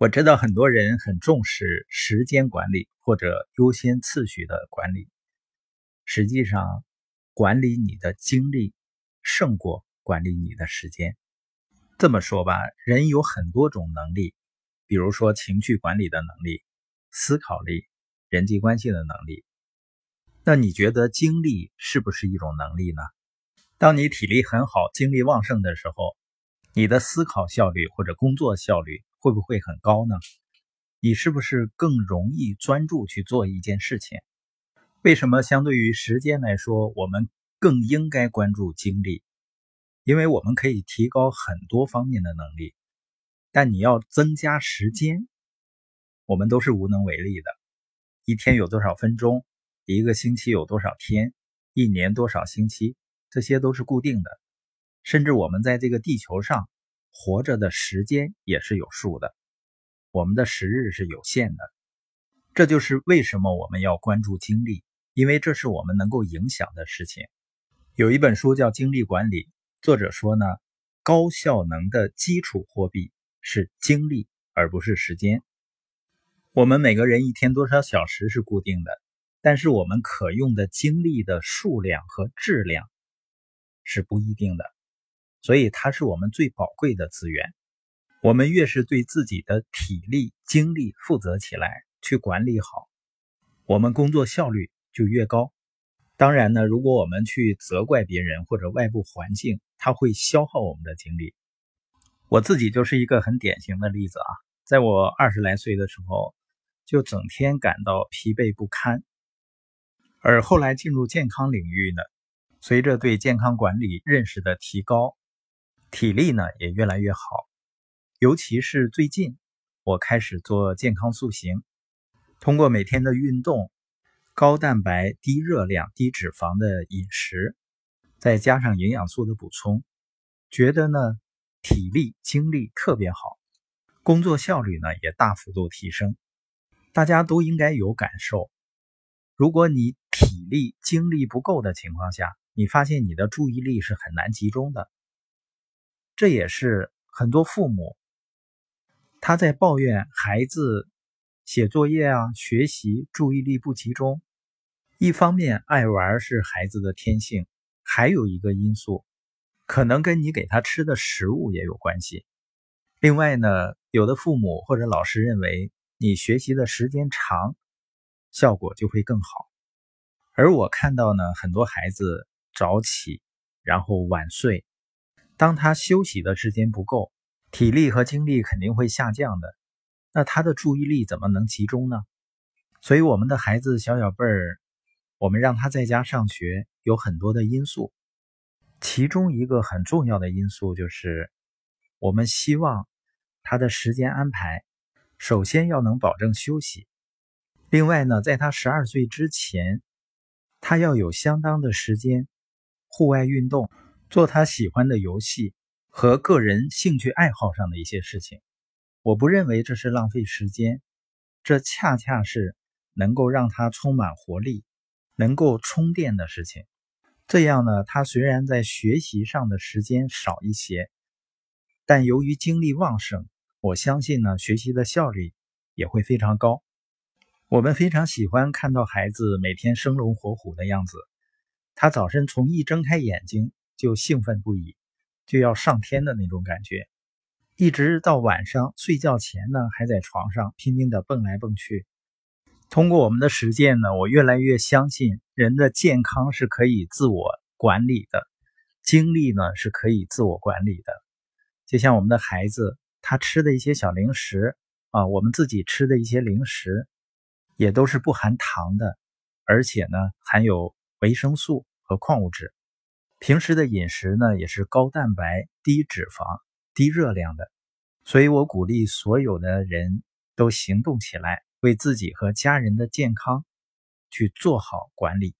我知道很多人很重视时间管理或者优先次序的管理，实际上，管理你的精力胜过管理你的时间。这么说吧，人有很多种能力，比如说情绪管理的能力、思考力、人际关系的能力。那你觉得精力是不是一种能力呢？当你体力很好、精力旺盛的时候，你的思考效率或者工作效率会不会很高呢？你是不是更容易专注去做一件事情？为什么相对于时间来说，我们更应该关注精力？因为我们可以提高很多方面的能力，但你要增加时间，我们都是无能为力的。一天有多少分钟？一个星期有多少天？一年多少星期？这些都是固定的，甚至我们在这个地球上活着的时间也是有数的，我们的时日是有限的。这就是为什么我们要关注精力，因为这是我们能够影响的事情。有一本书叫《精力管理》，作者说呢，高效能的基础货币是精力，而不是时间。我们每个人一天多少小时是固定的，但是我们可用的精力的数量和质量。是不一定的，所以它是我们最宝贵的资源。我们越是对自己的体力、精力负责起来，去管理好，我们工作效率就越高。当然呢，如果我们去责怪别人或者外部环境，它会消耗我们的精力。我自己就是一个很典型的例子啊，在我二十来岁的时候，就整天感到疲惫不堪，而后来进入健康领域呢。随着对健康管理认识的提高，体力呢也越来越好。尤其是最近，我开始做健康塑形，通过每天的运动、高蛋白、低热量、低脂肪的饮食，再加上营养素的补充，觉得呢体力精力特别好，工作效率呢也大幅度提升。大家都应该有感受，如果你体力精力不够的情况下，你发现你的注意力是很难集中的，这也是很多父母他在抱怨孩子写作业啊、学习注意力不集中。一方面，爱玩是孩子的天性，还有一个因素可能跟你给他吃的食物也有关系。另外呢，有的父母或者老师认为你学习的时间长，效果就会更好。而我看到呢，很多孩子。早起，然后晚睡。当他休息的时间不够，体力和精力肯定会下降的。那他的注意力怎么能集中呢？所以我们的孩子小小辈儿，我们让他在家上学有很多的因素，其中一个很重要的因素就是，我们希望他的时间安排首先要能保证休息。另外呢，在他十二岁之前，他要有相当的时间。户外运动，做他喜欢的游戏和个人兴趣爱好上的一些事情，我不认为这是浪费时间，这恰恰是能够让他充满活力、能够充电的事情。这样呢，他虽然在学习上的时间少一些，但由于精力旺盛，我相信呢，学习的效率也会非常高。我们非常喜欢看到孩子每天生龙活虎的样子。他早晨从一睁开眼睛就兴奋不已，就要上天的那种感觉，一直到晚上睡觉前呢，还在床上拼命的蹦来蹦去。通过我们的实践呢，我越来越相信人的健康是可以自我管理的，精力呢是可以自我管理的。就像我们的孩子，他吃的一些小零食啊，我们自己吃的一些零食，也都是不含糖的，而且呢含有维生素。和矿物质，平时的饮食呢也是高蛋白、低脂肪、低热量的，所以我鼓励所有的人都行动起来，为自己和家人的健康去做好管理。